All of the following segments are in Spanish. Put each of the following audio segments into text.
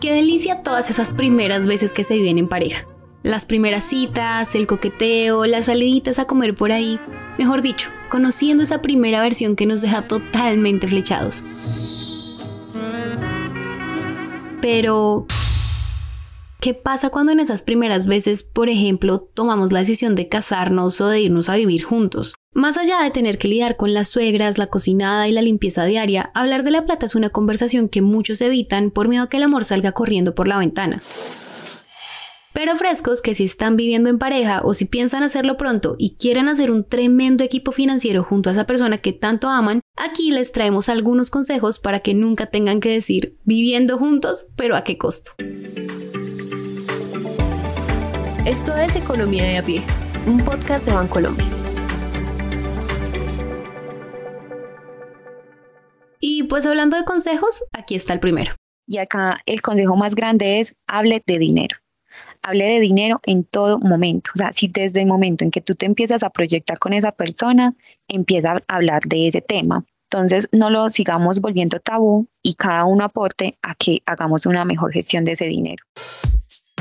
Qué delicia todas esas primeras veces que se viven en pareja. Las primeras citas, el coqueteo, las saliditas a comer por ahí. Mejor dicho, conociendo esa primera versión que nos deja totalmente flechados. Pero, ¿qué pasa cuando en esas primeras veces, por ejemplo, tomamos la decisión de casarnos o de irnos a vivir juntos? Más allá de tener que lidiar con las suegras, la cocinada y la limpieza diaria, hablar de la plata es una conversación que muchos evitan por miedo a que el amor salga corriendo por la ventana. Pero frescos que si están viviendo en pareja o si piensan hacerlo pronto y quieren hacer un tremendo equipo financiero junto a esa persona que tanto aman, aquí les traemos algunos consejos para que nunca tengan que decir viviendo juntos, pero a qué costo. Esto es Economía de a pie, un podcast de Bancolombia. Pues hablando de consejos, aquí está el primero. Y acá el consejo más grande es hable de dinero. Hable de dinero en todo momento. O sea, si desde el momento en que tú te empiezas a proyectar con esa persona, empieza a hablar de ese tema. Entonces, no lo sigamos volviendo tabú y cada uno aporte a que hagamos una mejor gestión de ese dinero.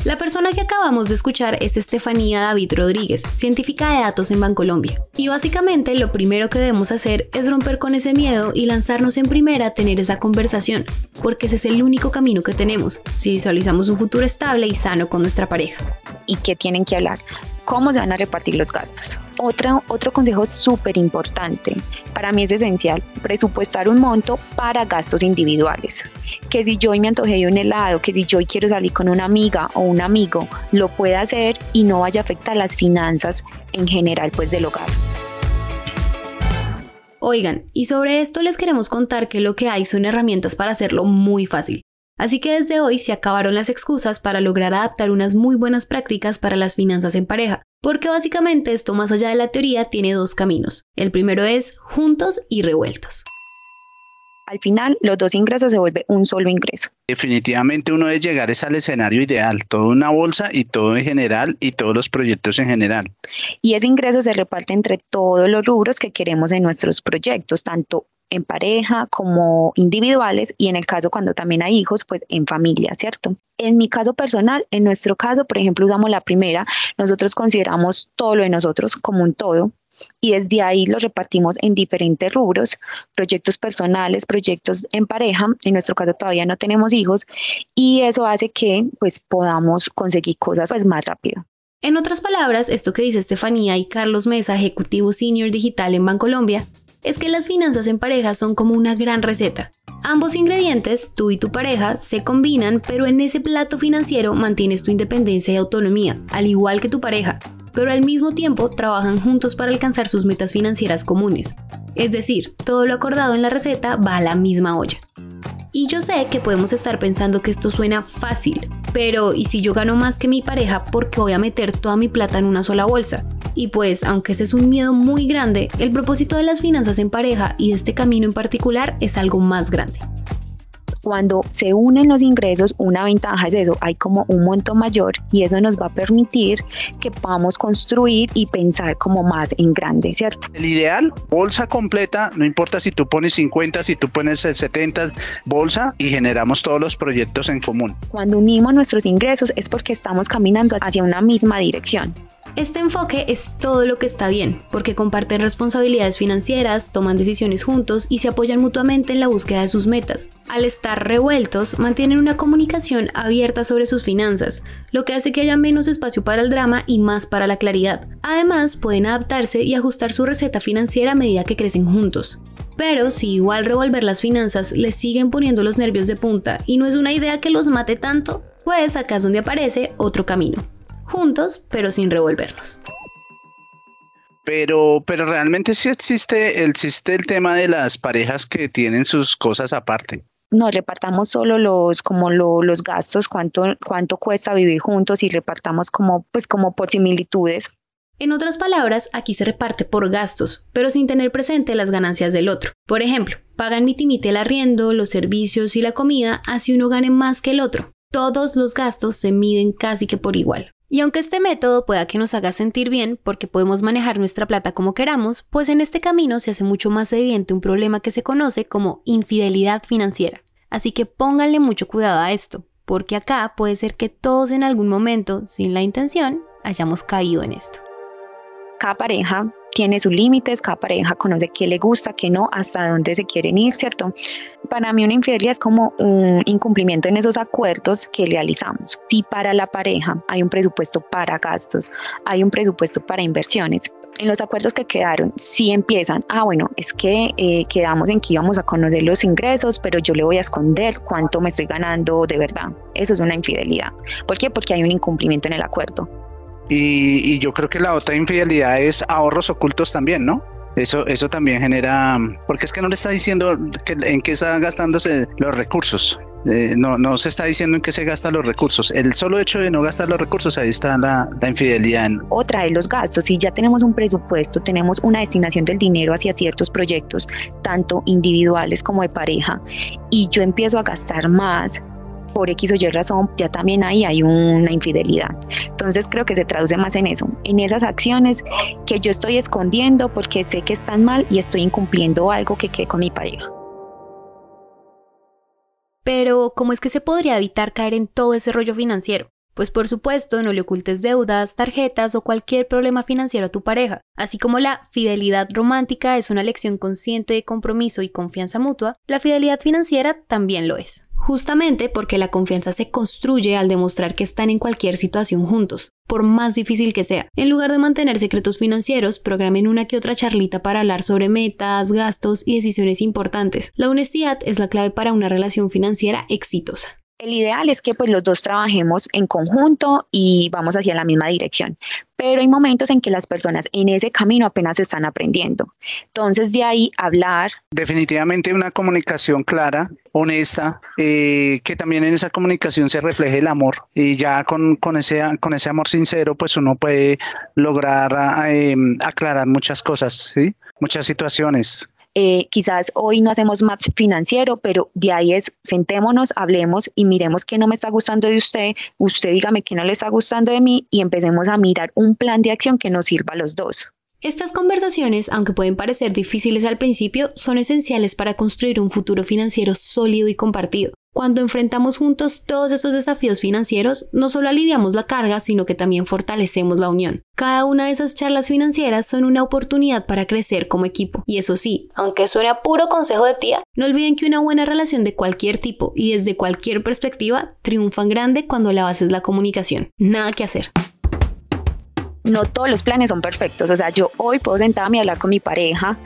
La persona que acabamos de escuchar es Estefanía David Rodríguez, científica de datos en Bancolombia. Y básicamente lo primero que debemos hacer es romper con ese miedo y lanzarnos en primera a tener esa conversación, porque ese es el único camino que tenemos si visualizamos un futuro estable y sano con nuestra pareja. ¿Y qué tienen que hablar? Cómo se van a repartir los gastos. Otra, otro consejo súper importante, para mí es esencial, presupuestar un monto para gastos individuales. Que si yo me antojé de un helado, que si yo quiero salir con una amiga o un amigo, lo pueda hacer y no vaya a afectar las finanzas en general pues del hogar. Oigan, y sobre esto les queremos contar que lo que hay son herramientas para hacerlo muy fácil. Así que desde hoy se acabaron las excusas para lograr adaptar unas muy buenas prácticas para las finanzas en pareja, porque básicamente esto más allá de la teoría tiene dos caminos. El primero es juntos y revueltos. Al final, los dos ingresos se vuelve un solo ingreso. Definitivamente uno debe llegar es al escenario ideal, toda una bolsa y todo en general y todos los proyectos en general. Y ese ingreso se reparte entre todos los rubros que queremos en nuestros proyectos, tanto en pareja como individuales y en el caso cuando también hay hijos, pues en familia, ¿cierto? En mi caso personal, en nuestro caso, por ejemplo, usamos la primera, nosotros consideramos todo lo de nosotros como un todo y desde ahí lo repartimos en diferentes rubros, proyectos personales, proyectos en pareja, en nuestro caso todavía no tenemos hijos y eso hace que pues podamos conseguir cosas pues más rápido. En otras palabras, esto que dice Estefanía y Carlos Mesa, ejecutivo senior digital en Bancolombia, es que las finanzas en pareja son como una gran receta. Ambos ingredientes, tú y tu pareja, se combinan, pero en ese plato financiero mantienes tu independencia y autonomía, al igual que tu pareja, pero al mismo tiempo trabajan juntos para alcanzar sus metas financieras comunes. Es decir, todo lo acordado en la receta va a la misma olla. Y yo sé que podemos estar pensando que esto suena fácil, pero ¿y si yo gano más que mi pareja porque voy a meter toda mi plata en una sola bolsa? Y pues, aunque ese es un miedo muy grande, el propósito de las finanzas en pareja y de este camino en particular es algo más grande cuando se unen los ingresos, una ventaja es eso, hay como un monto mayor y eso nos va a permitir que podamos construir y pensar como más en grande, ¿cierto? El ideal, bolsa completa, no importa si tú pones 50, si tú pones 70, bolsa y generamos todos los proyectos en común. Cuando unimos nuestros ingresos es porque estamos caminando hacia una misma dirección. Este enfoque es todo lo que está bien, porque comparten responsabilidades financieras, toman decisiones juntos y se apoyan mutuamente en la búsqueda de sus metas. Al estar revueltos, mantienen una comunicación abierta sobre sus finanzas, lo que hace que haya menos espacio para el drama y más para la claridad. Además, pueden adaptarse y ajustar su receta financiera a medida que crecen juntos. Pero si igual revolver las finanzas les siguen poniendo los nervios de punta y no es una idea que los mate tanto, pues acá es donde aparece otro camino juntos, pero sin revolvernos. Pero, pero realmente sí existe, existe el tema de las parejas que tienen sus cosas aparte. No repartamos solo los como los gastos, cuánto, cuánto cuesta vivir juntos y repartamos como pues como por similitudes. En otras palabras, aquí se reparte por gastos, pero sin tener presente las ganancias del otro. Por ejemplo, pagan mitimite el arriendo, los servicios y la comida, así uno gane más que el otro. Todos los gastos se miden casi que por igual. Y aunque este método pueda que nos haga sentir bien porque podemos manejar nuestra plata como queramos, pues en este camino se hace mucho más evidente un problema que se conoce como infidelidad financiera. Así que pónganle mucho cuidado a esto, porque acá puede ser que todos en algún momento, sin la intención, hayamos caído en esto. Cada pareja tiene sus límites, cada pareja conoce qué le gusta, qué no, hasta dónde se quieren ir, ¿cierto? Para mí una infidelidad es como un incumplimiento en esos acuerdos que realizamos. Si para la pareja hay un presupuesto para gastos, hay un presupuesto para inversiones, en los acuerdos que quedaron, si empiezan, ah, bueno, es que eh, quedamos en que íbamos a conocer los ingresos, pero yo le voy a esconder cuánto me estoy ganando de verdad. Eso es una infidelidad. ¿Por qué? Porque hay un incumplimiento en el acuerdo. Y, yo creo que la otra infidelidad es ahorros ocultos también, ¿no? Eso, eso también genera, porque es que no le está diciendo que, en qué están gastándose los recursos. Eh, no, no se está diciendo en qué se gastan los recursos. El solo hecho de no gastar los recursos, ahí está la, la infidelidad. Otra de los gastos, si ya tenemos un presupuesto, tenemos una destinación del dinero hacia ciertos proyectos, tanto individuales como de pareja, y yo empiezo a gastar más, por X o Y razón, ya también ahí hay una infidelidad. Entonces creo que se traduce más en eso, en esas acciones que yo estoy escondiendo porque sé que están mal y estoy incumpliendo algo que quede con mi pareja. Pero, ¿cómo es que se podría evitar caer en todo ese rollo financiero? Pues por supuesto, no le ocultes deudas, tarjetas o cualquier problema financiero a tu pareja. Así como la fidelidad romántica es una lección consciente de compromiso y confianza mutua, la fidelidad financiera también lo es justamente porque la confianza se construye al demostrar que están en cualquier situación juntos, por más difícil que sea. En lugar de mantener secretos financieros, programen una que otra charlita para hablar sobre metas, gastos y decisiones importantes. La honestidad es la clave para una relación financiera exitosa. El ideal es que pues los dos trabajemos en conjunto y vamos hacia la misma dirección, pero hay momentos en que las personas en ese camino apenas están aprendiendo. Entonces de ahí hablar. Definitivamente una comunicación clara, honesta, eh, que también en esa comunicación se refleje el amor y ya con, con, ese, con ese amor sincero pues uno puede lograr eh, aclarar muchas cosas, ¿sí? muchas situaciones. Eh, quizás hoy no hacemos match financiero, pero de ahí es sentémonos, hablemos y miremos qué no me está gustando de usted, usted dígame qué no le está gustando de mí y empecemos a mirar un plan de acción que nos sirva a los dos. Estas conversaciones, aunque pueden parecer difíciles al principio, son esenciales para construir un futuro financiero sólido y compartido. Cuando enfrentamos juntos todos esos desafíos financieros, no solo aliviamos la carga, sino que también fortalecemos la unión. Cada una de esas charlas financieras son una oportunidad para crecer como equipo. Y eso sí, aunque suene a puro consejo de tía, no olviden que una buena relación de cualquier tipo y desde cualquier perspectiva triunfan grande cuando la base es la comunicación. Nada que hacer no todos los planes son perfectos. O sea, yo hoy puedo sentarme y hablar con mi pareja,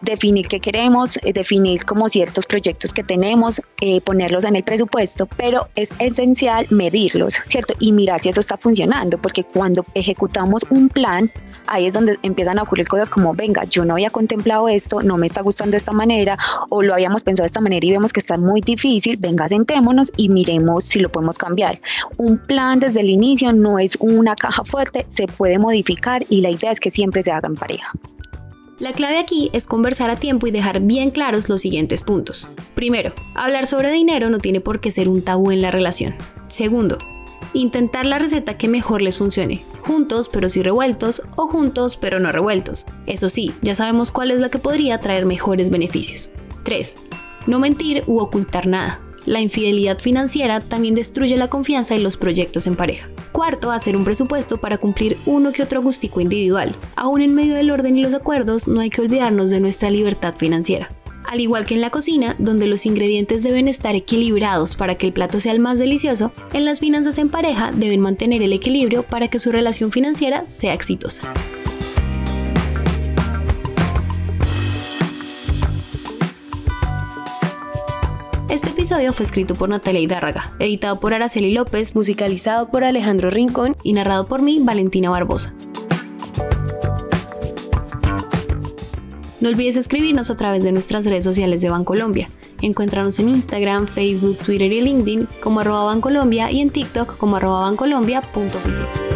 definir qué queremos, eh, definir como ciertos proyectos que tenemos, eh, ponerlos en el presupuesto, pero es esencial medirlos, ¿cierto? Y mirar si eso está funcionando, porque cuando ejecutamos un plan, ahí es donde empiezan a ocurrir cosas como, venga, yo no había contemplado esto, no me está gustando de esta manera, o lo habíamos pensado de esta manera y vemos que está muy difícil, venga, sentémonos y miremos si lo podemos cambiar. Un plan desde el inicio no es una caja fuerte, se puede modificar y la idea es que siempre se haga en pareja. La clave aquí es conversar a tiempo y dejar bien claros los siguientes puntos. Primero, hablar sobre dinero no tiene por qué ser un tabú en la relación. Segundo, intentar la receta que mejor les funcione, juntos pero sí revueltos o juntos pero no revueltos. Eso sí, ya sabemos cuál es la que podría traer mejores beneficios. 3. No mentir u ocultar nada. La infidelidad financiera también destruye la confianza en los proyectos en pareja. Cuarto, hacer un presupuesto para cumplir uno que otro gustico individual. Aún en medio del orden y los acuerdos, no hay que olvidarnos de nuestra libertad financiera. Al igual que en la cocina, donde los ingredientes deben estar equilibrados para que el plato sea el más delicioso, en las finanzas en pareja deben mantener el equilibrio para que su relación financiera sea exitosa. Episodio fue escrito por Natalia Hidárraga, editado por Araceli López, musicalizado por Alejandro Rincón y narrado por mí, Valentina Barbosa. No olvides escribirnos a través de nuestras redes sociales de Bancolombia. Encuéntranos en Instagram, Facebook, Twitter y LinkedIn como arroba Bancolombia y en TikTok como arroba bancolombia.oficial.